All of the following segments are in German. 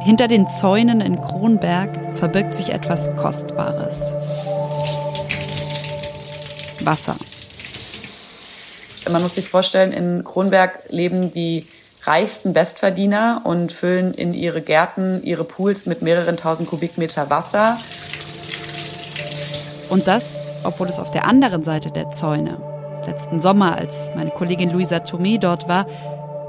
Hinter den Zäunen in Kronberg verbirgt sich etwas Kostbares. Wasser. Man muss sich vorstellen, in Kronberg leben die reichsten Bestverdiener und füllen in ihre Gärten, ihre Pools mit mehreren tausend Kubikmeter Wasser. Und das, obwohl es auf der anderen Seite der Zäune, letzten Sommer, als meine Kollegin Luisa Thomé dort war,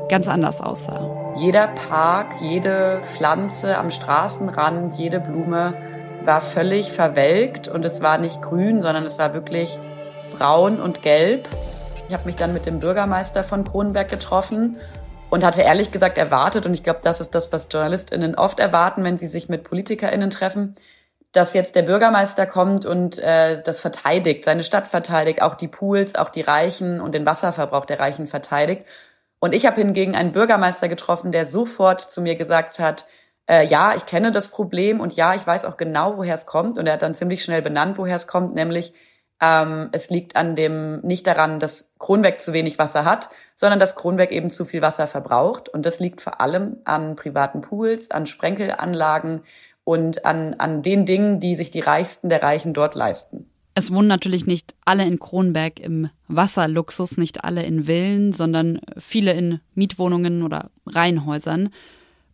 ganz anders aussah. Jeder Park, jede Pflanze am Straßenrand, jede Blume war völlig verwelkt und es war nicht grün, sondern es war wirklich braun und gelb. Ich habe mich dann mit dem Bürgermeister von Kronenberg getroffen und hatte ehrlich gesagt erwartet, und ich glaube, das ist das, was JournalistInnen oft erwarten, wenn sie sich mit PolitikerInnen treffen, dass jetzt der Bürgermeister kommt und äh, das verteidigt, seine Stadt verteidigt, auch die Pools, auch die Reichen und den Wasserverbrauch der Reichen verteidigt. Und ich habe hingegen einen Bürgermeister getroffen, der sofort zu mir gesagt hat, äh, ja, ich kenne das Problem und ja, ich weiß auch genau, woher es kommt. Und er hat dann ziemlich schnell benannt, woher es kommt, nämlich ähm, es liegt an dem nicht daran, dass Kronberg zu wenig Wasser hat, sondern dass Kronberg eben zu viel Wasser verbraucht. Und das liegt vor allem an privaten Pools, an Sprenkelanlagen und an, an den Dingen, die sich die Reichsten der Reichen dort leisten. Es wohnen natürlich nicht alle in Kronberg im Wasserluxus, nicht alle in Villen, sondern viele in Mietwohnungen oder Reihenhäusern.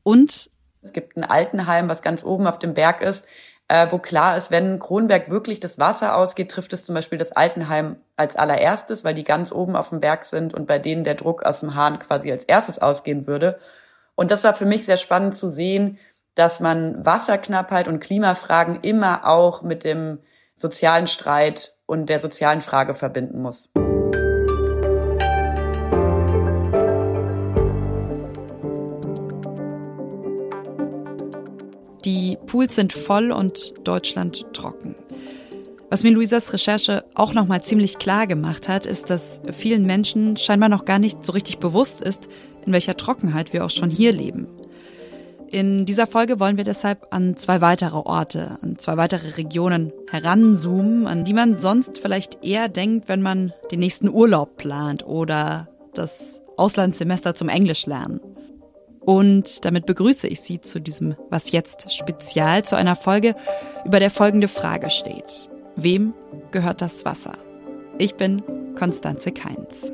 Und es gibt ein Altenheim, was ganz oben auf dem Berg ist, äh, wo klar ist, wenn Kronberg wirklich das Wasser ausgeht, trifft es zum Beispiel das Altenheim als allererstes, weil die ganz oben auf dem Berg sind und bei denen der Druck aus dem Hahn quasi als erstes ausgehen würde. Und das war für mich sehr spannend zu sehen, dass man Wasserknappheit und Klimafragen immer auch mit dem sozialen Streit und der sozialen Frage verbinden muss. Die Pools sind voll und Deutschland trocken. Was mir Luisas Recherche auch nochmal ziemlich klar gemacht hat, ist, dass vielen Menschen scheinbar noch gar nicht so richtig bewusst ist, in welcher Trockenheit wir auch schon hier leben. In dieser Folge wollen wir deshalb an zwei weitere Orte, an zwei weitere Regionen heranzoomen, an die man sonst vielleicht eher denkt, wenn man den nächsten Urlaub plant oder das Auslandssemester zum Englisch lernen. Und damit begrüße ich Sie zu diesem Was jetzt Spezial, zu einer Folge, über der folgende Frage steht. Wem gehört das Wasser? Ich bin Konstanze Keins.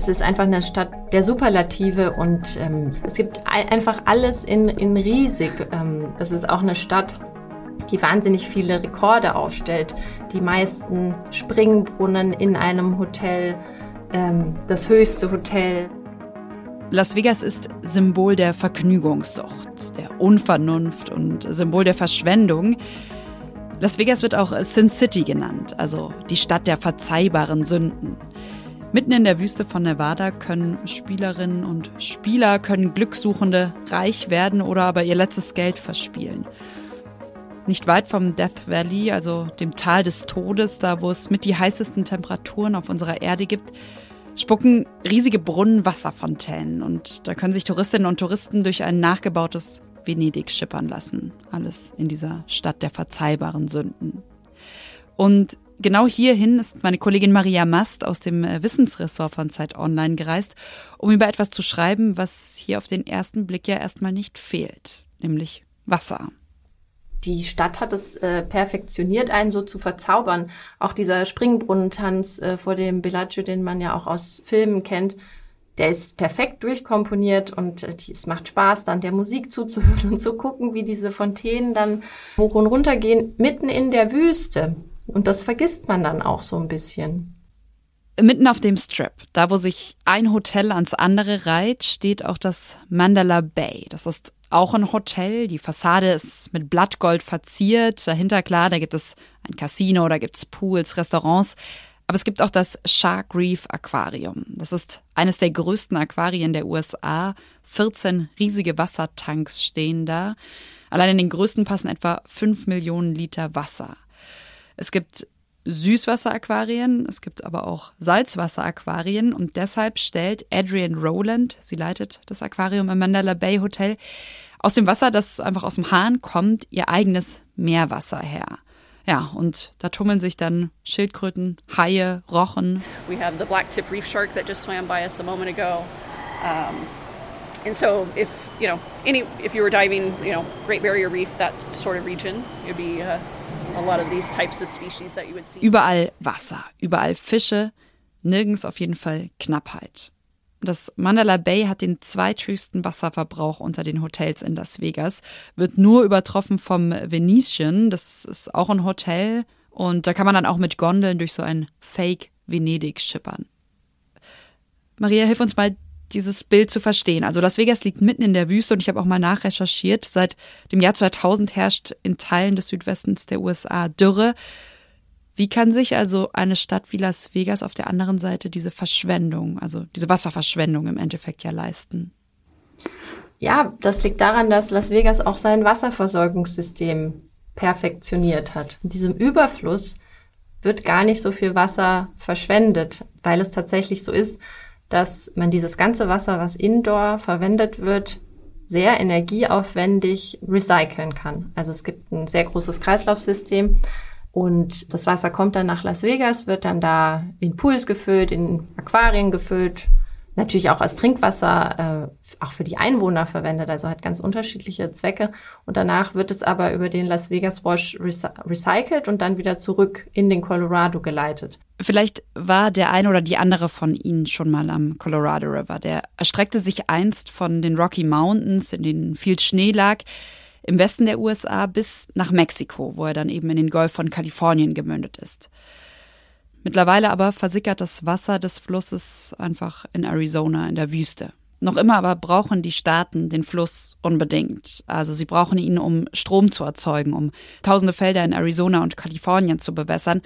Es ist einfach eine Stadt der Superlative und ähm, es gibt einfach alles in, in riesig. Ähm, es ist auch eine Stadt, die wahnsinnig viele Rekorde aufstellt. Die meisten Springbrunnen in einem Hotel, ähm, das höchste Hotel. Las Vegas ist Symbol der Vergnügungssucht, der Unvernunft und Symbol der Verschwendung. Las Vegas wird auch Sin City genannt, also die Stadt der verzeihbaren Sünden. Mitten in der Wüste von Nevada können Spielerinnen und Spieler, können Glückssuchende reich werden oder aber ihr letztes Geld verspielen. Nicht weit vom Death Valley, also dem Tal des Todes, da wo es mit die heißesten Temperaturen auf unserer Erde gibt, spucken riesige Brunnen Wasserfontänen und da können sich Touristinnen und Touristen durch ein nachgebautes Venedig schippern lassen. Alles in dieser Stadt der verzeihbaren Sünden. Und genau hierhin ist meine Kollegin Maria Mast aus dem Wissensressort von Zeit Online gereist, um über etwas zu schreiben, was hier auf den ersten Blick ja erstmal nicht fehlt, nämlich Wasser die Stadt hat es äh, perfektioniert, einen so zu verzaubern. Auch dieser Springbrunnentanz äh, vor dem Bellagio, den man ja auch aus Filmen kennt, der ist perfekt durchkomponiert und äh, es macht Spaß, dann der Musik zuzuhören und zu gucken, wie diese Fontänen dann hoch und runter gehen, mitten in der Wüste. Und das vergisst man dann auch so ein bisschen. Mitten auf dem Strip, da wo sich ein Hotel ans andere reiht, steht auch das Mandala Bay. Das ist auch ein Hotel. Die Fassade ist mit Blattgold verziert. Dahinter, klar, da gibt es ein Casino, da gibt es Pools, Restaurants. Aber es gibt auch das Shark Reef Aquarium. Das ist eines der größten Aquarien der USA. 14 riesige Wassertanks stehen da. Allein in den größten passen etwa 5 Millionen Liter Wasser. Es gibt Süßwasseraquarien, es gibt aber auch Salzwasseraquarien und deshalb stellt Adrian Rowland, sie leitet das Aquarium im Mandela Bay Hotel, aus dem Wasser, das einfach aus dem Hahn kommt, ihr eigenes Meerwasser her. Ja, und da tummeln sich dann Schildkröten, Haie, Rochen. We have the black tip reef shark that just swam by us a moment ago. Um, and so if, you know, any if you were diving, you know, Great Barrier Reef, that sort of region, it'd be uh, Überall Wasser, überall Fische, nirgends auf jeden Fall Knappheit. Das Mandala Bay hat den zweithöchsten Wasserverbrauch unter den Hotels in Las Vegas, wird nur übertroffen vom Venetian, das ist auch ein Hotel und da kann man dann auch mit Gondeln durch so ein Fake Venedig schippern. Maria, hilf uns mal, dieses Bild zu verstehen. Also Las Vegas liegt mitten in der Wüste und ich habe auch mal nachrecherchiert. Seit dem Jahr 2000 herrscht in Teilen des Südwestens der USA Dürre. Wie kann sich also eine Stadt wie Las Vegas auf der anderen Seite diese Verschwendung, also diese Wasserverschwendung im Endeffekt ja leisten? Ja, das liegt daran, dass Las Vegas auch sein Wasserversorgungssystem perfektioniert hat. In diesem Überfluss wird gar nicht so viel Wasser verschwendet, weil es tatsächlich so ist, dass man dieses ganze Wasser, was indoor verwendet wird, sehr energieaufwendig recyceln kann. Also es gibt ein sehr großes Kreislaufsystem und das Wasser kommt dann nach Las Vegas, wird dann da in Pools gefüllt, in Aquarien gefüllt, natürlich auch als Trinkwasser, äh, auch für die Einwohner verwendet, also hat ganz unterschiedliche Zwecke. Und danach wird es aber über den Las Vegas Wash recycelt und dann wieder zurück in den Colorado geleitet. Vielleicht war der eine oder die andere von Ihnen schon mal am Colorado River. Der erstreckte sich einst von den Rocky Mountains, in denen viel Schnee lag, im Westen der USA bis nach Mexiko, wo er dann eben in den Golf von Kalifornien gemündet ist. Mittlerweile aber versickert das Wasser des Flusses einfach in Arizona in der Wüste. Noch immer aber brauchen die Staaten den Fluss unbedingt. Also sie brauchen ihn, um Strom zu erzeugen, um tausende Felder in Arizona und Kalifornien zu bewässern,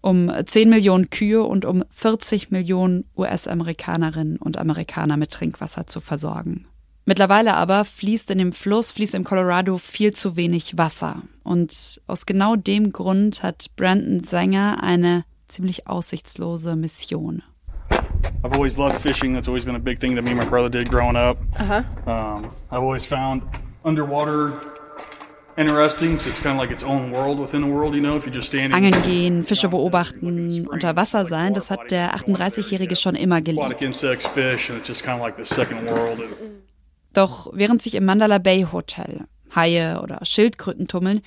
um 10 Millionen Kühe und um 40 Millionen US-Amerikanerinnen und Amerikaner mit Trinkwasser zu versorgen. Mittlerweile aber fließt in dem Fluss, fließt im Colorado viel zu wenig Wasser. Und aus genau dem Grund hat Brandon Sänger eine ziemlich aussichtslose Mission. I've always loved fishing. That's always been a big thing that me and my brother did growing up. Uh-huh. Um, I've always found underwater interesting. So it's kind of like its own world within a world, you know, if you're just standing. Angeln gehen, Fische beobachten, unter Wasser sein, das hat der 38-Jährige schon immer geliebt. Aquatic insects, fish, and it's just kind of like the second world. Doch während sich im Mandala Bay Hotel Haie oder Schildkröten tummeln,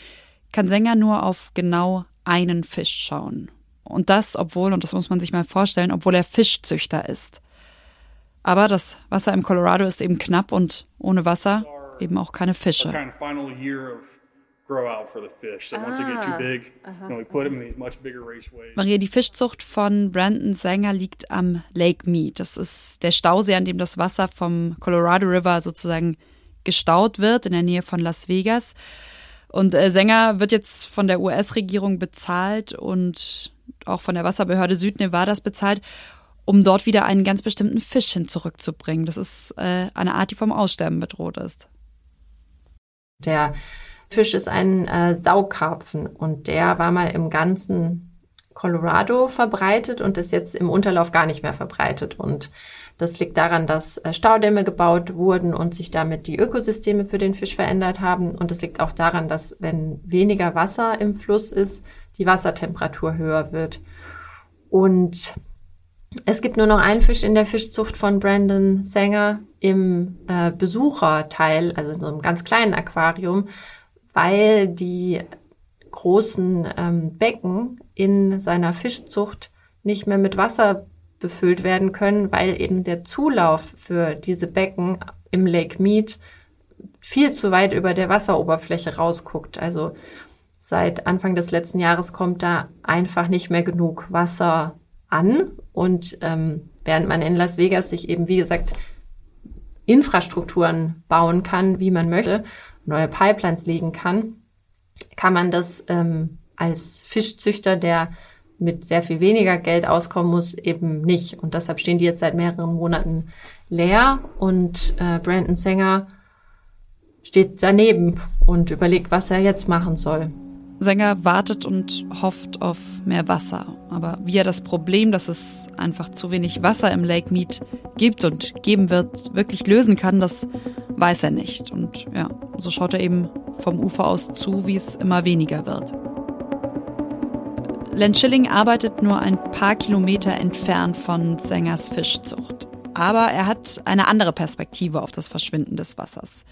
kann Sänger nur auf genau einen Fisch schauen. Und das, obwohl, und das muss man sich mal vorstellen, obwohl er Fischzüchter ist. Aber das Wasser im Colorado ist eben knapp und ohne Wasser eben auch keine Fische. Maria, die Fischzucht von Brandon Sanger liegt am Lake Mead. Das ist der Stausee, an dem das Wasser vom Colorado River sozusagen gestaut wird, in der Nähe von Las Vegas. Und äh, Sänger wird jetzt von der US-Regierung bezahlt und auch von der Wasserbehörde Südnevadas bezahlt, um dort wieder einen ganz bestimmten Fisch hin zurückzubringen. Das ist äh, eine Art, die vom Aussterben bedroht ist. Der Fisch ist ein äh, Saukarpfen und der war mal im ganzen Colorado verbreitet und ist jetzt im Unterlauf gar nicht mehr verbreitet. Und das liegt daran, dass äh, Staudämme gebaut wurden und sich damit die Ökosysteme für den Fisch verändert haben. Und es liegt auch daran, dass wenn weniger Wasser im Fluss ist, die Wassertemperatur höher wird. Und es gibt nur noch einen Fisch in der Fischzucht von Brandon Sanger im äh, Besucherteil, also in so einem ganz kleinen Aquarium, weil die großen ähm, Becken in seiner Fischzucht nicht mehr mit Wasser befüllt werden können, weil eben der Zulauf für diese Becken im Lake Mead viel zu weit über der Wasseroberfläche rausguckt. Also seit Anfang des letzten Jahres kommt da einfach nicht mehr genug Wasser an. Und ähm, während man in Las Vegas sich eben, wie gesagt, Infrastrukturen bauen kann, wie man möchte, neue Pipelines legen kann, kann man das ähm, als Fischzüchter, der mit sehr viel weniger Geld auskommen muss, eben nicht. Und deshalb stehen die jetzt seit mehreren Monaten leer und äh, Brandon Sänger steht daneben und überlegt, was er jetzt machen soll. Sänger wartet und hofft auf mehr Wasser. Aber wie er das Problem, dass es einfach zu wenig Wasser im Lake Mead gibt und geben wird, wirklich lösen kann, das weiß er nicht. Und ja, so schaut er eben vom Ufer aus zu, wie es immer weniger wird. Len Schilling arbeitet nur ein paar Kilometer entfernt von Sängers Fischzucht. Aber er hat eine andere Perspektive auf das Verschwinden des Wassers.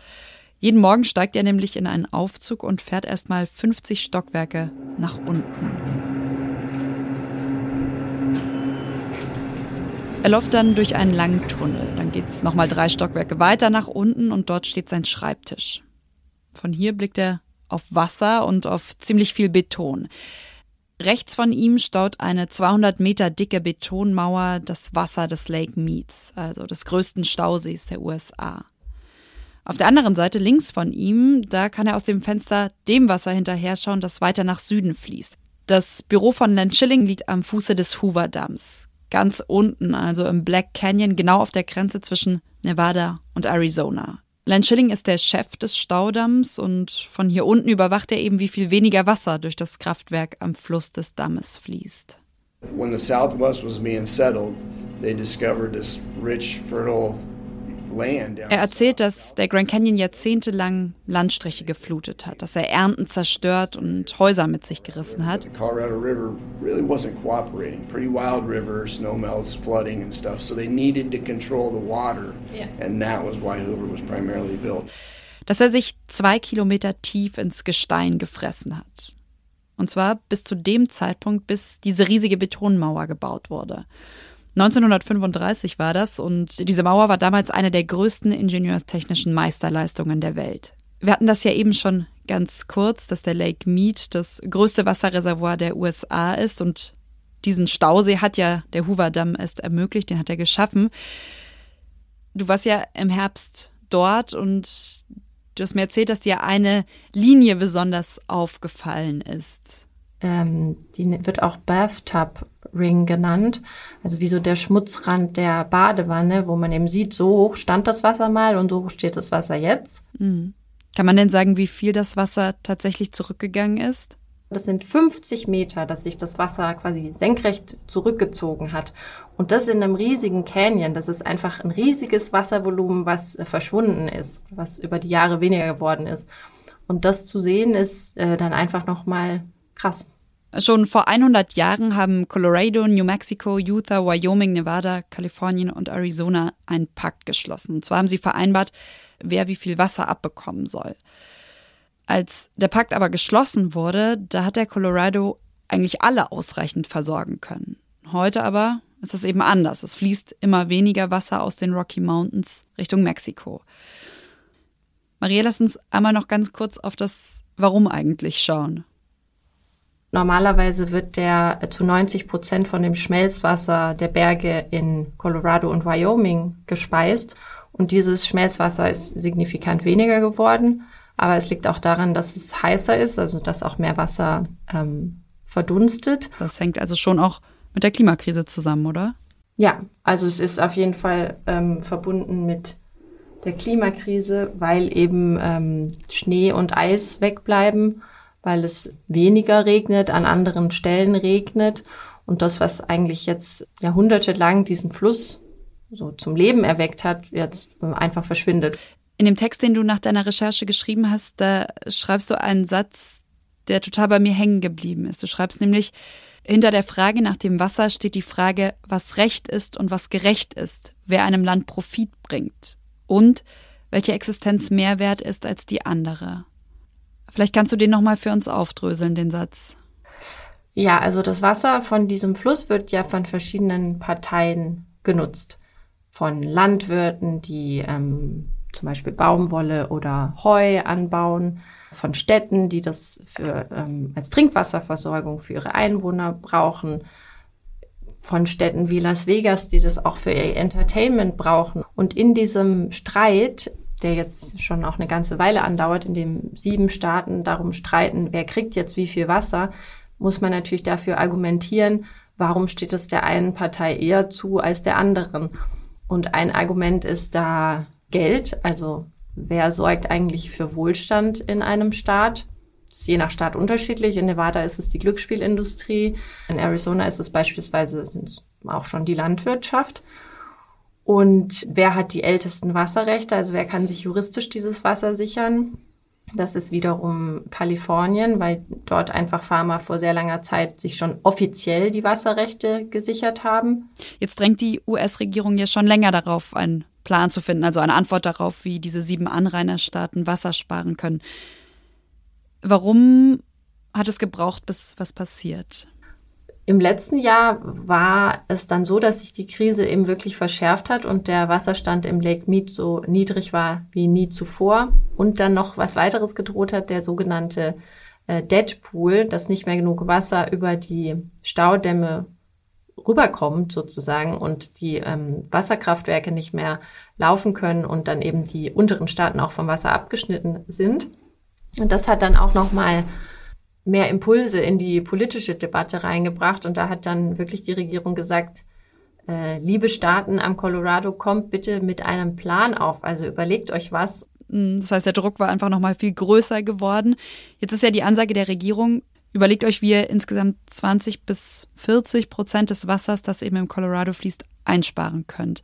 Jeden Morgen steigt er nämlich in einen Aufzug und fährt erstmal 50 Stockwerke nach unten. Er läuft dann durch einen langen Tunnel. Dann geht's nochmal drei Stockwerke weiter nach unten und dort steht sein Schreibtisch. Von hier blickt er auf Wasser und auf ziemlich viel Beton. Rechts von ihm staut eine 200 Meter dicke Betonmauer das Wasser des Lake Meads, also des größten Stausees der USA. Auf der anderen Seite, links von ihm, da kann er aus dem Fenster dem Wasser hinterher schauen, das weiter nach Süden fließt. Das Büro von Len Schilling liegt am Fuße des Hoover Dams. Ganz unten, also im Black Canyon, genau auf der Grenze zwischen Nevada und Arizona. Len Schilling ist der Chef des Staudamms und von hier unten überwacht er eben, wie viel weniger Wasser durch das Kraftwerk am Fluss des Dammes fließt. When the Southwest was being settled, they discovered this rich, fertile er erzählt, dass der Grand Canyon jahrzehntelang Landstriche geflutet hat, dass er Ernten zerstört und Häuser mit sich gerissen hat. The Colorado River really wasn't cooperating. Pretty wild river, snowmelts, flooding and stuff. So they needed to control the water, and that was why Hoover was primarily built. Dass er sich zwei Kilometer tief ins Gestein gefressen hat. Und zwar bis zu dem Zeitpunkt, bis diese riesige Betonmauer gebaut wurde. 1935 war das und diese Mauer war damals eine der größten ingenieurstechnischen Meisterleistungen der Welt. Wir hatten das ja eben schon ganz kurz, dass der Lake Mead das größte Wasserreservoir der USA ist und diesen Stausee hat ja der Hoover Damm erst ermöglicht, den hat er geschaffen. Du warst ja im Herbst dort und du hast mir erzählt, dass dir eine Linie besonders aufgefallen ist. Ähm, die wird auch Bathtub Ring genannt. Also wie so der Schmutzrand der Badewanne, wo man eben sieht, so hoch stand das Wasser mal und so hoch steht das Wasser jetzt. Mhm. Kann man denn sagen, wie viel das Wasser tatsächlich zurückgegangen ist? Das sind 50 Meter, dass sich das Wasser quasi senkrecht zurückgezogen hat. Und das in einem riesigen Canyon. Das ist einfach ein riesiges Wasservolumen, was verschwunden ist, was über die Jahre weniger geworden ist. Und das zu sehen ist äh, dann einfach nochmal krass. Schon vor 100 Jahren haben Colorado, New Mexico, Utah, Wyoming, Nevada, Kalifornien und Arizona einen Pakt geschlossen. Und zwar haben sie vereinbart, wer wie viel Wasser abbekommen soll. Als der Pakt aber geschlossen wurde, da hat der Colorado eigentlich alle ausreichend versorgen können. Heute aber ist es eben anders. Es fließt immer weniger Wasser aus den Rocky Mountains Richtung Mexiko. Maria, lass uns einmal noch ganz kurz auf das Warum eigentlich schauen. Normalerweise wird der zu 90 Prozent von dem Schmelzwasser der Berge in Colorado und Wyoming gespeist. Und dieses Schmelzwasser ist signifikant weniger geworden. Aber es liegt auch daran, dass es heißer ist, also dass auch mehr Wasser ähm, verdunstet. Das hängt also schon auch mit der Klimakrise zusammen, oder? Ja, also es ist auf jeden Fall ähm, verbunden mit der Klimakrise, weil eben ähm, Schnee und Eis wegbleiben weil es weniger regnet, an anderen Stellen regnet. Und das, was eigentlich jetzt jahrhundertelang diesen Fluss so zum Leben erweckt hat, jetzt einfach verschwindet. In dem Text, den du nach deiner Recherche geschrieben hast, da schreibst du einen Satz, der total bei mir hängen geblieben ist. Du schreibst nämlich, hinter der Frage nach dem Wasser steht die Frage, was Recht ist und was gerecht ist, wer einem Land Profit bringt und welche Existenz mehr wert ist als die andere. Vielleicht kannst du den nochmal für uns aufdröseln, den Satz. Ja, also das Wasser von diesem Fluss wird ja von verschiedenen Parteien genutzt. Von Landwirten, die ähm, zum Beispiel Baumwolle oder Heu anbauen, von Städten, die das für, ähm, als Trinkwasserversorgung für ihre Einwohner brauchen, von Städten wie Las Vegas, die das auch für ihr Entertainment brauchen. Und in diesem Streit der jetzt schon auch eine ganze Weile andauert, in dem sieben Staaten darum streiten, wer kriegt jetzt wie viel Wasser, muss man natürlich dafür argumentieren, warum steht es der einen Partei eher zu als der anderen. Und ein Argument ist da Geld, also wer sorgt eigentlich für Wohlstand in einem Staat? Das ist je nach Staat unterschiedlich. In Nevada ist es die Glücksspielindustrie, in Arizona ist es beispielsweise auch schon die Landwirtschaft. Und wer hat die ältesten Wasserrechte? Also wer kann sich juristisch dieses Wasser sichern? Das ist wiederum Kalifornien, weil dort einfach Pharma vor sehr langer Zeit sich schon offiziell die Wasserrechte gesichert haben. Jetzt drängt die US-Regierung ja schon länger darauf, einen Plan zu finden, also eine Antwort darauf, wie diese sieben Anrainerstaaten Wasser sparen können. Warum hat es gebraucht, bis was passiert? Im letzten Jahr war es dann so, dass sich die Krise eben wirklich verschärft hat und der Wasserstand im Lake Mead so niedrig war wie nie zuvor und dann noch was weiteres gedroht hat, der sogenannte äh, Deadpool, dass nicht mehr genug Wasser über die Staudämme rüberkommt sozusagen und die ähm, Wasserkraftwerke nicht mehr laufen können und dann eben die unteren Staaten auch vom Wasser abgeschnitten sind. Und das hat dann auch noch mal mehr Impulse in die politische Debatte reingebracht. Und da hat dann wirklich die Regierung gesagt, äh, liebe Staaten am Colorado, kommt bitte mit einem Plan auf. Also überlegt euch was. Mm, das heißt, der Druck war einfach noch mal viel größer geworden. Jetzt ist ja die Ansage der Regierung, überlegt euch, wie ihr insgesamt 20 bis 40 Prozent des Wassers, das eben im Colorado fließt, einsparen könnt.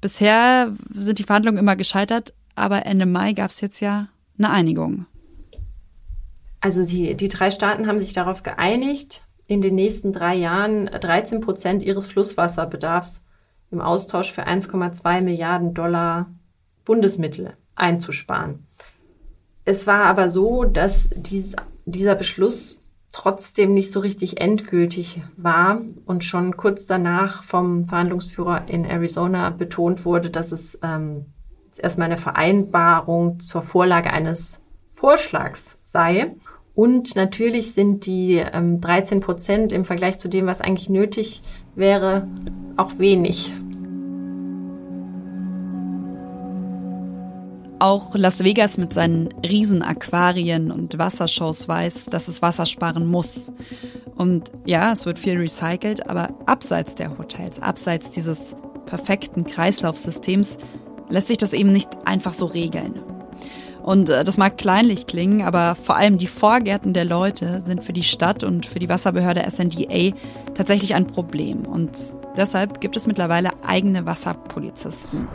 Bisher sind die Verhandlungen immer gescheitert, aber Ende Mai gab es jetzt ja eine Einigung. Also sie, die drei Staaten haben sich darauf geeinigt, in den nächsten drei Jahren 13 Prozent ihres Flusswasserbedarfs im Austausch für 1,2 Milliarden Dollar Bundesmittel einzusparen. Es war aber so, dass dies, dieser Beschluss trotzdem nicht so richtig endgültig war und schon kurz danach vom Verhandlungsführer in Arizona betont wurde, dass es ähm, erstmal eine Vereinbarung zur Vorlage eines Vorschlags sei. Und natürlich sind die ähm, 13 Prozent im Vergleich zu dem, was eigentlich nötig wäre, auch wenig. Auch Las Vegas mit seinen Riesenaquarien und Wassershows weiß, dass es Wasser sparen muss. Und ja, es wird viel recycelt, aber abseits der Hotels, abseits dieses perfekten Kreislaufsystems, lässt sich das eben nicht einfach so regeln. Und äh, das mag kleinlich klingen, aber vor allem die Vorgärten der Leute sind für die Stadt und für die Wasserbehörde SNDA tatsächlich ein Problem. Und deshalb gibt es mittlerweile eigene Wasserpolizisten.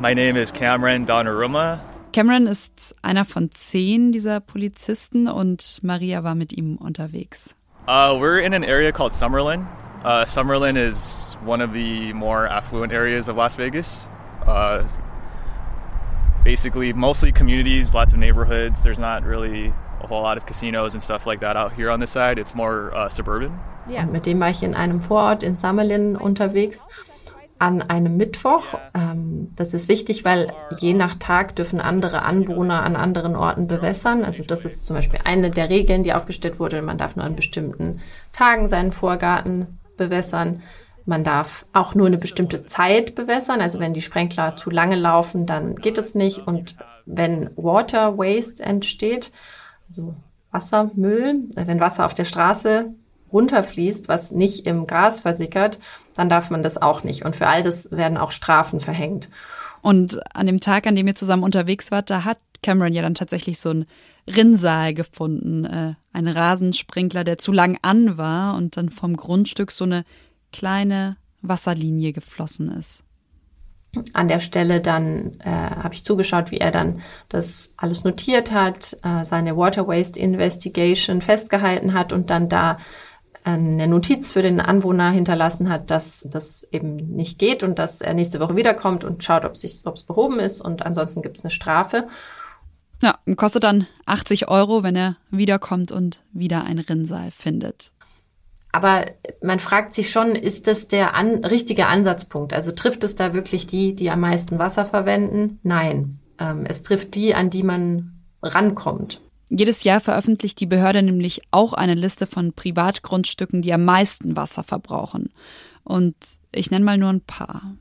My name is Cameron Donnarumma. Cameron ist einer von zehn dieser Polizisten und Maria war mit ihm unterwegs. Uh, we're in an area called Summerlin. Uh, Summerlin is one of the more affluent areas of Las Vegas. Uh, basically mostly communities, lots of neighborhoods. There's not really a whole lot of casinos and stuff like that out here on this side. It's more uh, suburban. Ja, mit dem war ich in einem Vorort in Summerlin unterwegs an einem Mittwoch. Ähm, das ist wichtig, weil je nach Tag dürfen andere Anwohner an anderen Orten bewässern. Also das ist zum Beispiel eine der Regeln, die aufgestellt wurde. Man darf nur an bestimmten Tagen seinen Vorgarten bewässern. Man darf auch nur eine bestimmte Zeit bewässern. Also wenn die Sprenkler zu lange laufen, dann geht es nicht. Und wenn Water Waste entsteht, also Wassermüll, wenn Wasser auf der Straße runterfließt, was nicht im Gras versickert, dann darf man das auch nicht. Und für all das werden auch Strafen verhängt. Und an dem Tag, an dem ihr zusammen unterwegs wart, da hat Cameron ja dann tatsächlich so einen Rinnsal gefunden, äh, einen Rasensprinkler, der zu lang an war und dann vom Grundstück so eine kleine Wasserlinie geflossen ist. An der Stelle dann äh, habe ich zugeschaut, wie er dann das alles notiert hat, äh, seine Water Waste Investigation festgehalten hat und dann da eine Notiz für den Anwohner hinterlassen hat, dass das eben nicht geht und dass er nächste Woche wiederkommt und schaut, ob es behoben ist und ansonsten gibt es eine Strafe. Ja, kostet dann 80 Euro, wenn er wiederkommt und wieder ein Rinnsal findet. Aber man fragt sich schon, ist das der an, richtige Ansatzpunkt? Also trifft es da wirklich die, die am meisten Wasser verwenden? Nein. Ähm, es trifft die, an die man rankommt. Jedes Jahr veröffentlicht die Behörde nämlich auch eine Liste von Privatgrundstücken, die am meisten Wasser verbrauchen. Und ich nenne mal nur ein paar.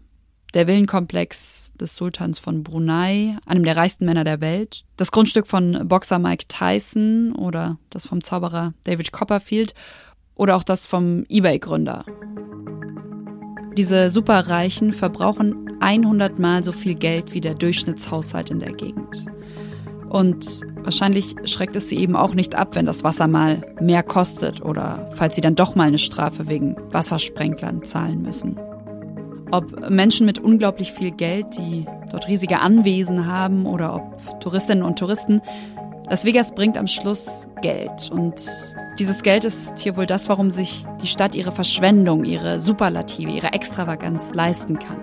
der Villenkomplex des Sultans von Brunei, einem der reichsten Männer der Welt, das Grundstück von Boxer Mike Tyson oder das vom Zauberer David Copperfield oder auch das vom eBay-Gründer. Diese Superreichen verbrauchen 100 Mal so viel Geld wie der Durchschnittshaushalt in der Gegend. Und wahrscheinlich schreckt es sie eben auch nicht ab, wenn das Wasser mal mehr kostet oder falls sie dann doch mal eine Strafe wegen Wassersprenklern zahlen müssen. Ob Menschen mit unglaublich viel Geld, die dort riesige Anwesen haben oder ob Touristinnen und Touristen, Las Vegas bringt am Schluss Geld. Und dieses Geld ist hier wohl das, warum sich die Stadt ihre Verschwendung, ihre Superlative, ihre Extravaganz leisten kann.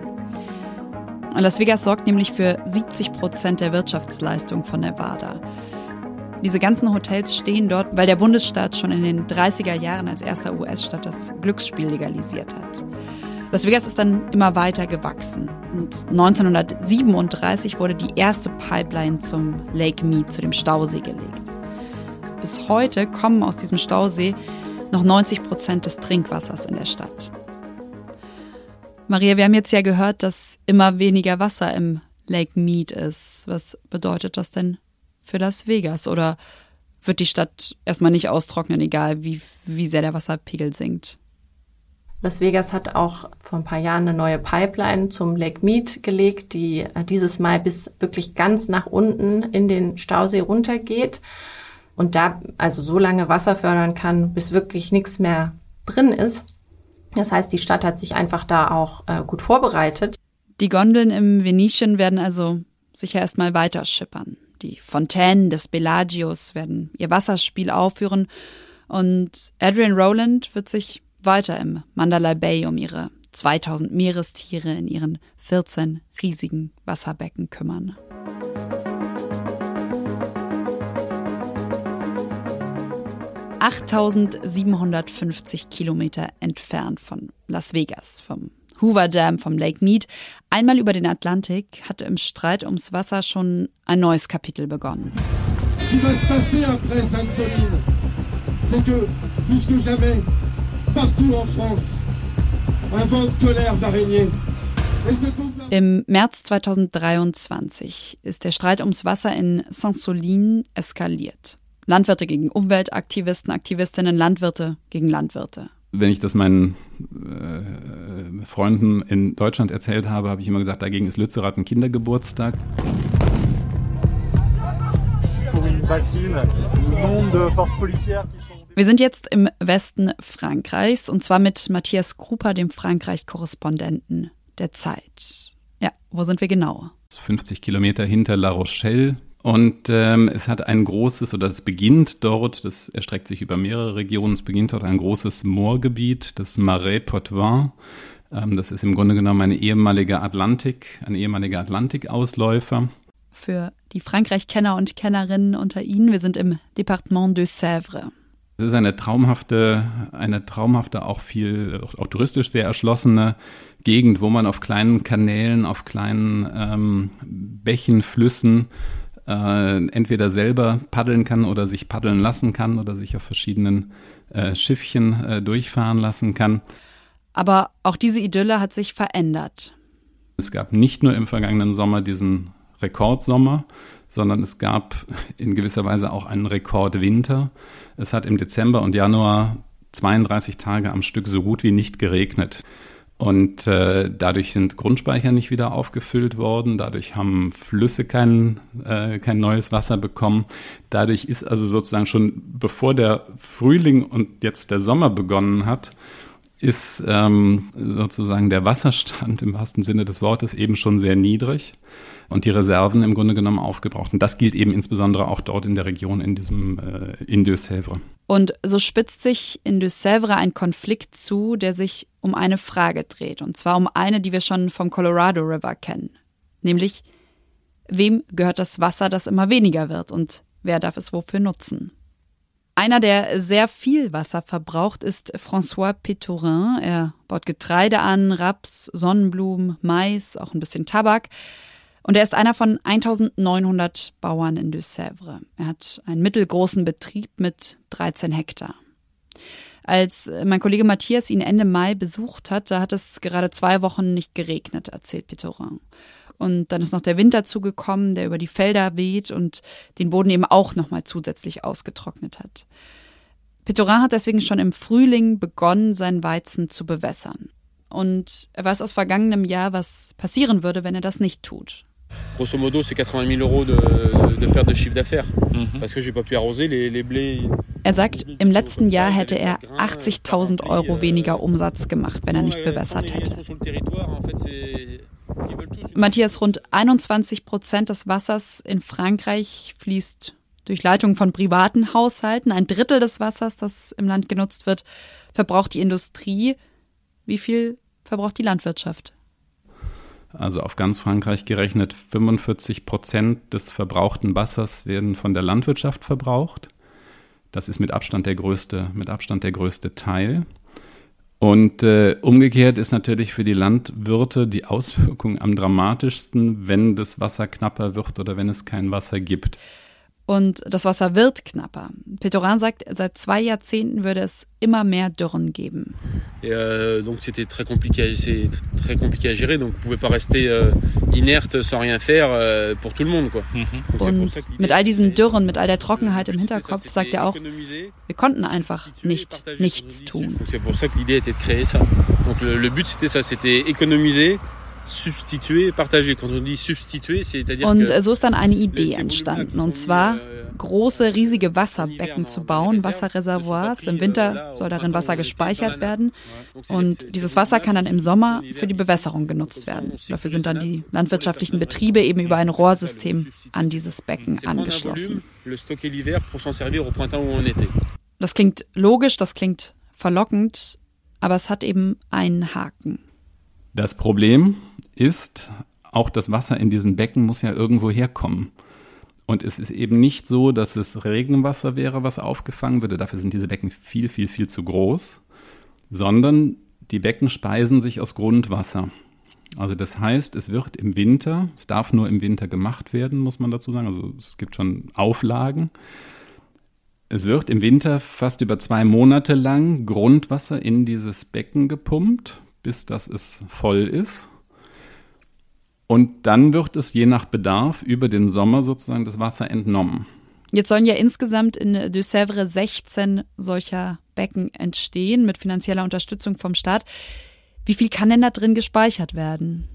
Las Vegas sorgt nämlich für 70 Prozent der Wirtschaftsleistung von Nevada. Diese ganzen Hotels stehen dort, weil der Bundesstaat schon in den 30er Jahren als erster US-Staat das Glücksspiel legalisiert hat. Las Vegas ist dann immer weiter gewachsen. Und 1937 wurde die erste Pipeline zum Lake Mead, zu dem Stausee gelegt. Bis heute kommen aus diesem Stausee noch 90 Prozent des Trinkwassers in der Stadt. Maria, wir haben jetzt ja gehört, dass immer weniger Wasser im Lake Mead ist. Was bedeutet das denn für Las Vegas? Oder wird die Stadt erstmal nicht austrocknen, egal wie, wie sehr der Wasserpegel sinkt? Las Vegas hat auch vor ein paar Jahren eine neue Pipeline zum Lake Mead gelegt, die äh, dieses Mal bis wirklich ganz nach unten in den Stausee runtergeht und da also so lange Wasser fördern kann, bis wirklich nichts mehr drin ist. Das heißt, die Stadt hat sich einfach da auch äh, gut vorbereitet. Die Gondeln im Venetian werden also sicher erstmal weiter schippern. Die Fontänen des Bellagios werden ihr Wasserspiel aufführen und Adrian Rowland wird sich weiter im Mandalay Bay um ihre 2000 Meerestiere in ihren 14 riesigen Wasserbecken kümmern. ...8750 Kilometer entfernt von Las Vegas, vom Hoover Dam, vom Lake Mead, einmal über den Atlantik, hatte im Streit ums Wasser schon ein neues Kapitel begonnen. Se passer après Sainte-Soline, c'est que, plus que jamais, partout en France, un vent de colère va régner. Im März 2023 ist der Streit ums Wasser in Saint-Solin eskaliert. Landwirte gegen Umweltaktivisten, Aktivistinnen, Landwirte gegen Landwirte. Wenn ich das meinen äh, Freunden in Deutschland erzählt habe, habe ich immer gesagt, dagegen ist Lützerath ein Kindergeburtstag. Wir sind jetzt im Westen Frankreichs und zwar mit Matthias Krupa, dem Frankreich-Korrespondenten der Zeit. Ja, wo sind wir genau? 50 Kilometer hinter La Rochelle. Und ähm, es hat ein großes, oder es beginnt dort, das erstreckt sich über mehrere Regionen, es beginnt dort ein großes Moorgebiet, das Marais Poitevin. Ähm, das ist im Grunde genommen eine ehemalige Atlantik, ein ehemaliger Atlantikausläufer. Für die Frankreich-Kenner und Kennerinnen unter Ihnen, wir sind im Departement de Sèvres. Es ist eine traumhafte, eine traumhafte, auch viel, auch touristisch sehr erschlossene Gegend, wo man auf kleinen Kanälen, auf kleinen ähm, Bächen, Flüssen äh, entweder selber paddeln kann oder sich paddeln lassen kann oder sich auf verschiedenen äh, Schiffchen äh, durchfahren lassen kann. Aber auch diese Idylle hat sich verändert. Es gab nicht nur im vergangenen Sommer diesen Rekordsommer, sondern es gab in gewisser Weise auch einen Rekordwinter. Es hat im Dezember und Januar 32 Tage am Stück so gut wie nicht geregnet. Und äh, dadurch sind Grundspeicher nicht wieder aufgefüllt worden, dadurch haben Flüsse kein, äh, kein neues Wasser bekommen. Dadurch ist also sozusagen schon bevor der Frühling und jetzt der Sommer begonnen hat, ist ähm, sozusagen der Wasserstand im wahrsten Sinne des Wortes eben schon sehr niedrig und die Reserven im Grunde genommen aufgebraucht. Und das gilt eben insbesondere auch dort in der Region, in diesem äh, in Deux-Sèvres. Und so spitzt sich in Deux-Sèvres ein Konflikt zu, der sich um eine Frage dreht. Und zwar um eine, die wir schon vom Colorado River kennen. Nämlich, wem gehört das Wasser, das immer weniger wird und wer darf es wofür nutzen? Einer, der sehr viel Wasser verbraucht, ist François Pétorin. Er baut Getreide an, Raps, Sonnenblumen, Mais, auch ein bisschen Tabak. Und er ist einer von 1900 Bauern in Deux-Sèvres. Er hat einen mittelgroßen Betrieb mit 13 Hektar. Als mein Kollege Matthias ihn Ende Mai besucht hat, da hat es gerade zwei Wochen nicht geregnet, erzählt Pitorin. Und dann ist noch der Winter zugekommen, der über die Felder weht und den Boden eben auch nochmal zusätzlich ausgetrocknet hat. Pitorin hat deswegen schon im Frühling begonnen, seinen Weizen zu bewässern. Und er weiß aus vergangenem Jahr, was passieren würde, wenn er das nicht tut. Grosso modo, c'est 80 000 euros de, de perte de chiffre d'affaires. Mhm. Parce que j'ai pas pu arroser les, les blés. Er sagt, im letzten Jahr hätte er 80.000 Euro weniger Umsatz gemacht, wenn er nicht bewässert hätte. Matthias, rund 21 Prozent des Wassers in Frankreich fließt durch Leitungen von privaten Haushalten. Ein Drittel des Wassers, das im Land genutzt wird, verbraucht die Industrie. Wie viel verbraucht die Landwirtschaft? Also auf ganz Frankreich gerechnet 45 Prozent des verbrauchten Wassers werden von der Landwirtschaft verbraucht. Das ist mit Abstand der größte, mit Abstand der größte Teil. Und äh, umgekehrt ist natürlich für die Landwirte die Auswirkung am dramatischsten, wenn das Wasser knapper wird oder wenn es kein Wasser gibt und das Wasser wird knapper. Petoran sagt, seit zwei Jahrzehnten würde es immer mehr Dürren geben. Euh, donc c'était très compliqué, c'est très compliqué à gérer, donc on pouvait pas rester euh, inerte sans rien faire euh, pour tout le monde quoi. Und mit all diesen Dürren, mit all der Trockenheit im Hinterkopf sagt er auch, wir konnten einfach nicht nichts tun. C'est pour ça que l'idée était de créer ça. Donc le, le but c'était ça, c'était économiser substituer, partager. Quand on dit substituer, c'est-à-dire Und so ist dann eine Idee entstanden. Und zwar große, riesige Wasserbecken zu bauen, Wasserreservoirs. Im Winter soll darin Wasser gespeichert werden. Und dieses Wasser kann dann im Sommer für die Bewässerung genutzt werden. Dafür sind dann die landwirtschaftlichen Betriebe eben über ein Rohrsystem an dieses Becken angeschlossen. Das klingt logisch, das klingt verlockend, aber es hat eben einen Haken. Das Problem ist, auch das Wasser in diesen Becken muss ja irgendwo herkommen. Und es ist eben nicht so, dass es Regenwasser wäre, was aufgefangen würde. Dafür sind diese Becken viel, viel, viel zu groß. Sondern die Becken speisen sich aus Grundwasser. Also das heißt, es wird im Winter, es darf nur im Winter gemacht werden, muss man dazu sagen. Also es gibt schon Auflagen. Es wird im Winter fast über zwei Monate lang Grundwasser in dieses Becken gepumpt, bis das es voll ist. Und dann wird es je nach Bedarf über den Sommer sozusagen das Wasser entnommen. Jetzt sollen ja insgesamt in De Sèvres 16 solcher Becken entstehen mit finanzieller Unterstützung vom Staat. Wie viel kann denn da drin gespeichert werden?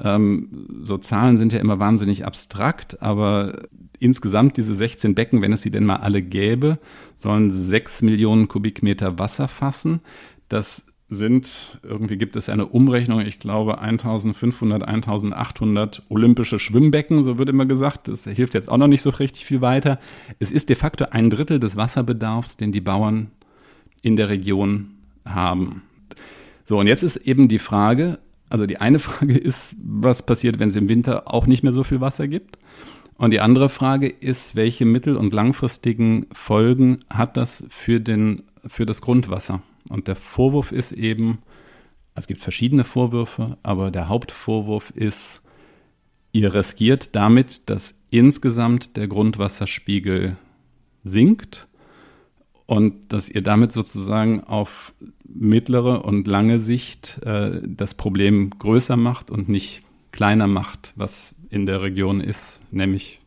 Ähm, so Zahlen sind ja immer wahnsinnig abstrakt, aber insgesamt diese 16 Becken, wenn es sie denn mal alle gäbe, sollen 6 Millionen Kubikmeter Wasser fassen. Das sind, irgendwie gibt es eine Umrechnung, ich glaube 1500, 1800 olympische Schwimmbecken, so wird immer gesagt. Das hilft jetzt auch noch nicht so richtig viel weiter. Es ist de facto ein Drittel des Wasserbedarfs, den die Bauern in der Region haben. So, und jetzt ist eben die Frage, also die eine Frage ist, was passiert, wenn es im Winter auch nicht mehr so viel Wasser gibt? Und die andere Frage ist, welche mittel- und langfristigen Folgen hat das für, den, für das Grundwasser? Und der Vorwurf ist eben, es gibt verschiedene Vorwürfe, aber der Hauptvorwurf ist, ihr riskiert damit, dass insgesamt der Grundwasserspiegel sinkt und dass ihr damit sozusagen auf mittlere und lange Sicht äh, das Problem größer macht und nicht kleiner macht, was in der Region ist, nämlich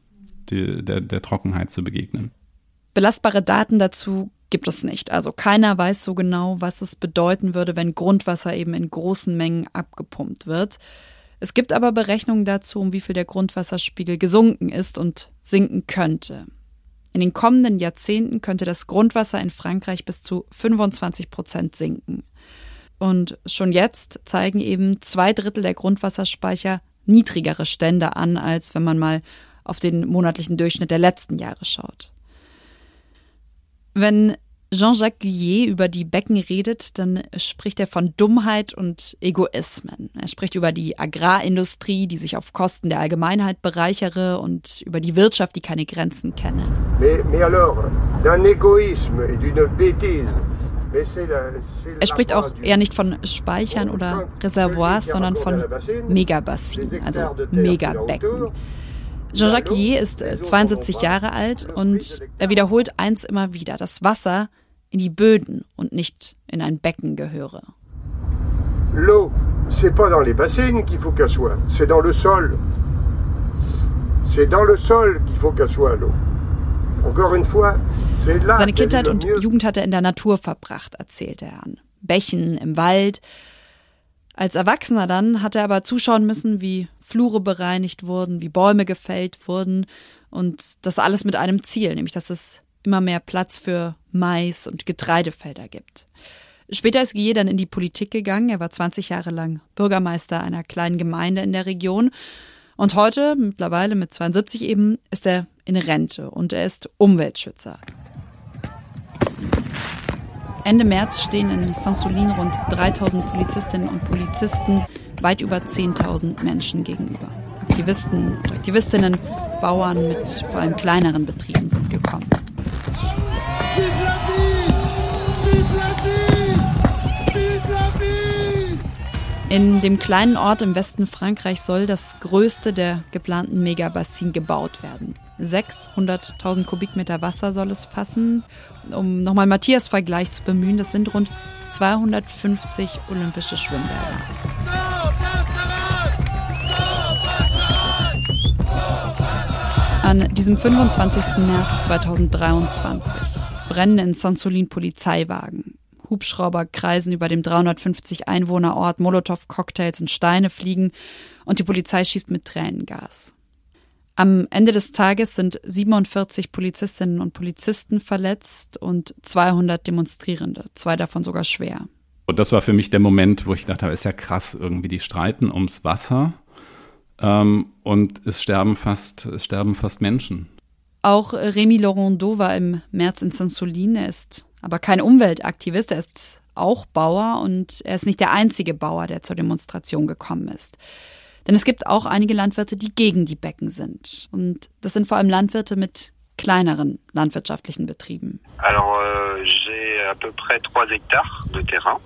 die, der, der Trockenheit zu begegnen. Belastbare Daten dazu gibt es nicht. Also keiner weiß so genau, was es bedeuten würde, wenn Grundwasser eben in großen Mengen abgepumpt wird. Es gibt aber Berechnungen dazu, um wie viel der Grundwasserspiegel gesunken ist und sinken könnte. In den kommenden Jahrzehnten könnte das Grundwasser in Frankreich bis zu 25 Prozent sinken. Und schon jetzt zeigen eben zwei Drittel der Grundwasserspeicher niedrigere Stände an, als wenn man mal auf den monatlichen Durchschnitt der letzten Jahre schaut. Wenn Jean-Jacques Guyet über die Becken redet, dann spricht er von Dummheit und Egoismen. Er spricht über die Agrarindustrie, die sich auf Kosten der Allgemeinheit bereichere und über die Wirtschaft, die keine Grenzen kenne. Er spricht auch eher nicht von Speichern oder Reservoirs, sondern von Megabassinen, also Megabecken. Jean-Jacques Guillet ist 72 äh, Jahre alt und er wiederholt eins immer wieder. Das Wasser in die Böden und nicht in ein Becken gehöre. L'eau, c'est pas dans les bassines qu'il faut qu'elle soit, c'est dans le sol. C'est dans le sol qu'il faut qu'elle soit l'eau. Encore une fois, c'est là. Seine Kindheit und Jugend hat er in der Natur verbracht, erzählt er an. Bächen, im Wald. Als Erwachsener dann hat er aber zuschauen müssen, wie Flure bereinigt wurden, wie Bäume gefällt wurden und das alles mit einem Ziel, nämlich dass es immer mehr Platz für Mais und Getreidefelder gibt. Später ist Guillet dann in die Politik gegangen. Er war 20 Jahre lang Bürgermeister einer kleinen Gemeinde in der Region. Und heute, mittlerweile mit 72 eben, ist er in Rente und er ist Umweltschützer. Ende März stehen in Saint-Soulin rund 3000 Polizistinnen und Polizisten weit über 10.000 Menschen gegenüber. Aktivisten und Aktivistinnen, Bauern mit vor allem kleineren Betrieben sind gekommen. In dem kleinen Ort im Westen Frankreichs soll das größte der geplanten Megabassin gebaut werden. 600.000 Kubikmeter Wasser soll es fassen. Um nochmal Matthias Vergleich zu bemühen, das sind rund 250 olympische Schwimmbäder. An diesem 25. März 2023 brennen in Sansolin Polizeiwagen. Hubschrauber kreisen über dem 350 Einwohnerort, Molotow-Cocktails und Steine fliegen und die Polizei schießt mit Tränengas. Am Ende des Tages sind 47 Polizistinnen und Polizisten verletzt und 200 Demonstrierende, zwei davon sogar schwer. Und das war für mich der Moment, wo ich dachte, ist ja krass, irgendwie die streiten ums Wasser ähm, und es sterben fast, es sterben fast Menschen. Auch Rémi Laurendeau war im März in Saint-Soulin. Er ist aber kein Umweltaktivist, er ist auch Bauer und er ist nicht der einzige Bauer, der zur Demonstration gekommen ist. Denn es gibt auch einige Landwirte, die gegen die Becken sind. Und das sind vor allem Landwirte mit kleineren landwirtschaftlichen Betrieben. Alors, euh, j'ai à peu près 3 hectares de terrain,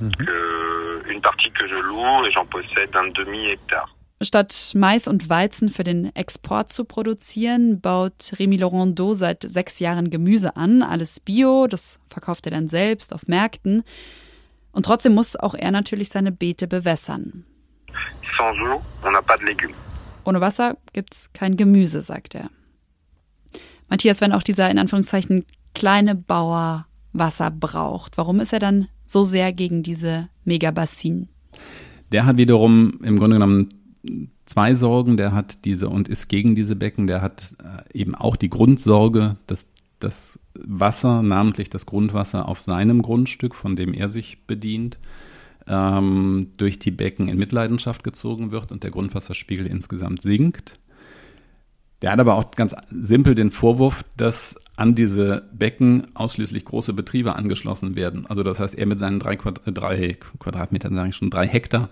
mhm. que, une partie que je loue et j'en possède un demi-hectare. Statt Mais und Weizen für den Export zu produzieren, baut Rémi Laurendeau seit sechs Jahren Gemüse an. Alles Bio, das verkauft er dann selbst auf Märkten. Und trotzdem muss auch er natürlich seine Beete bewässern. Sans eau, on n'a pas de légumes. Ohne Wasser gibt's kein Gemüse, sagt er. Matthias, wenn auch dieser in Anführungszeichen kleine Bauer Wasser braucht, warum ist er dann so sehr gegen diese Megabassin? Der hat wiederum im Grunde genommen zwei Sorgen. Der hat diese und ist gegen diese Becken. Der hat äh, eben auch die Grundsorge, dass das Wasser, namentlich das Grundwasser auf seinem Grundstück, von dem er sich bedient, ähm, durch die Becken in Mitleidenschaft gezogen wird und der Grundwasserspiegel insgesamt sinkt. Der hat aber auch ganz simpel den Vorwurf, dass an diese Becken ausschließlich große Betriebe angeschlossen werden. Also das heißt, er mit seinen drei, Quadrat, drei Quadratmetern, sage ich schon, drei Hektar,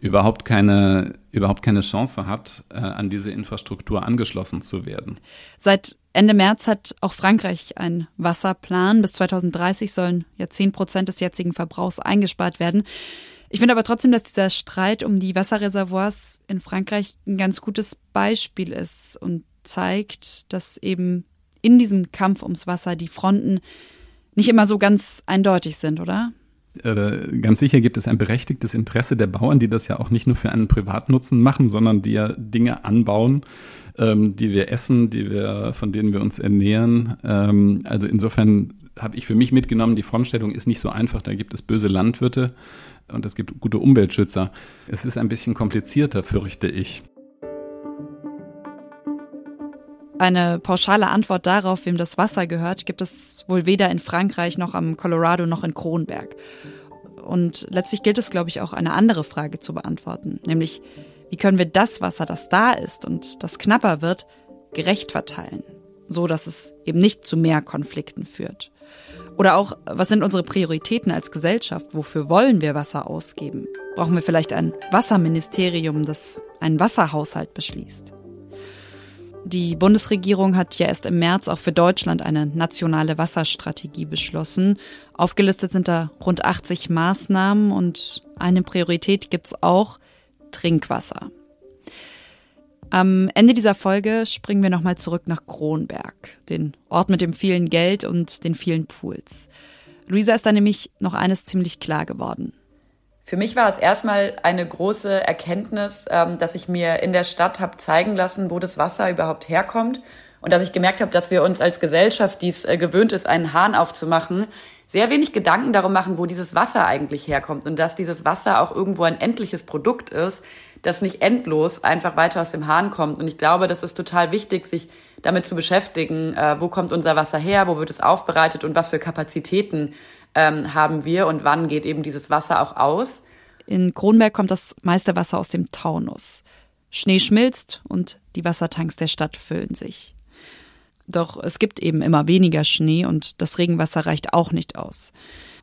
überhaupt keine, überhaupt keine Chance hat, äh, an diese Infrastruktur angeschlossen zu werden. Seit Ende März hat auch Frankreich einen Wasserplan. Bis 2030 sollen ja 10 Prozent des jetzigen Verbrauchs eingespart werden. Ich finde aber trotzdem, dass dieser Streit um die Wasserreservoirs in Frankreich ein ganz gutes Beispiel ist und zeigt, dass eben in diesem Kampf ums Wasser die Fronten nicht immer so ganz eindeutig sind, oder? Äh, ganz sicher gibt es ein berechtigtes Interesse der Bauern, die das ja auch nicht nur für einen Privatnutzen machen, sondern die ja Dinge anbauen, ähm, die wir essen, die wir, von denen wir uns ernähren. Ähm, also insofern habe ich für mich mitgenommen, die Frontstellung ist nicht so einfach. Da gibt es böse Landwirte und es gibt gute Umweltschützer. Es ist ein bisschen komplizierter, fürchte ich. Eine pauschale Antwort darauf, wem das Wasser gehört, gibt es wohl weder in Frankreich noch am Colorado noch in Kronberg. Und letztlich gilt es, glaube ich, auch eine andere Frage zu beantworten, nämlich wie können wir das Wasser, das da ist und das knapper wird, gerecht verteilen, so dass es eben nicht zu mehr Konflikten führt. Oder auch, was sind unsere Prioritäten als Gesellschaft? Wofür wollen wir Wasser ausgeben? Brauchen wir vielleicht ein Wasserministerium, das einen Wasserhaushalt beschließt? Die Bundesregierung hat ja erst im März auch für Deutschland eine nationale Wasserstrategie beschlossen. Aufgelistet sind da rund 80 Maßnahmen und eine Priorität gibt's auch Trinkwasser. Am Ende dieser Folge springen wir nochmal zurück nach Kronberg, den Ort mit dem vielen Geld und den vielen Pools. Luisa ist da nämlich noch eines ziemlich klar geworden. Für mich war es erstmal eine große Erkenntnis, ähm, dass ich mir in der Stadt habe zeigen lassen, wo das Wasser überhaupt herkommt und dass ich gemerkt habe, dass wir uns als Gesellschaft, die es äh, gewöhnt ist, einen Hahn aufzumachen, sehr wenig Gedanken darum machen, wo dieses Wasser eigentlich herkommt und dass dieses Wasser auch irgendwo ein endliches Produkt ist, das nicht endlos einfach weiter aus dem Hahn kommt. Und ich glaube, das ist total wichtig, sich damit zu beschäftigen, äh, wo kommt unser Wasser her, wo wird es aufbereitet und was für Kapazitäten ähm, haben wir und wann geht eben dieses Wasser auch aus. In Kronberg kommt das meiste Wasser aus dem Taunus. Schnee schmilzt und die Wassertanks der Stadt füllen sich. Doch es gibt eben immer weniger Schnee und das Regenwasser reicht auch nicht aus.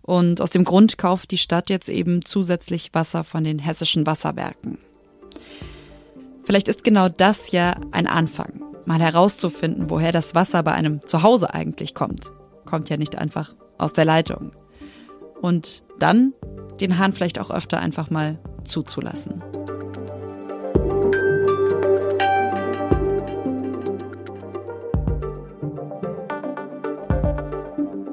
Und aus dem Grund kauft die Stadt jetzt eben zusätzlich Wasser von den hessischen Wasserwerken. Vielleicht ist genau das ja ein Anfang, mal herauszufinden, woher das Wasser bei einem Zuhause eigentlich kommt. Kommt ja nicht einfach aus der Leitung. Und dann den Hahn vielleicht auch öfter einfach mal zuzulassen.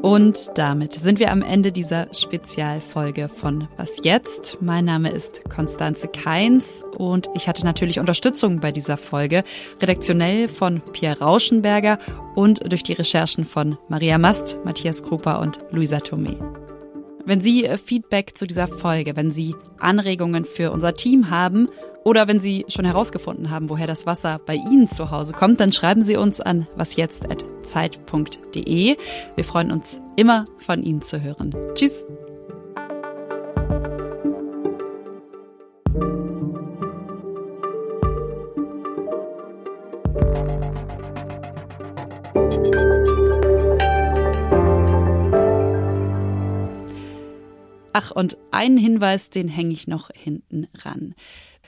Und damit sind wir am Ende dieser Spezialfolge von Was jetzt? Mein Name ist Konstanze Keins und ich hatte natürlich Unterstützung bei dieser Folge, redaktionell von Pierre Rauschenberger und durch die Recherchen von Maria Mast, Matthias Krupa und Luisa Thomé. Wenn Sie Feedback zu dieser Folge, wenn Sie Anregungen für unser Team haben oder wenn Sie schon herausgefunden haben, woher das Wasser bei Ihnen zu Hause kommt, dann schreiben Sie uns an wasjetzt.zeit.de. Wir freuen uns immer von Ihnen zu hören. Tschüss. Ach, und einen Hinweis, den hänge ich noch hinten ran.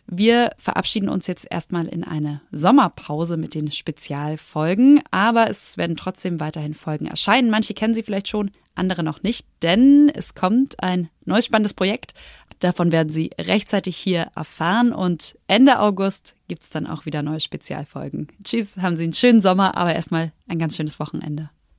Wir verabschieden uns jetzt erstmal in eine Sommerpause mit den Spezialfolgen, aber es werden trotzdem weiterhin Folgen erscheinen. Manche kennen sie vielleicht schon, andere noch nicht, denn es kommt ein neues spannendes Projekt. Davon werden Sie rechtzeitig hier erfahren und Ende August gibt es dann auch wieder neue Spezialfolgen. Tschüss, haben Sie einen schönen Sommer, aber erstmal ein ganz schönes Wochenende.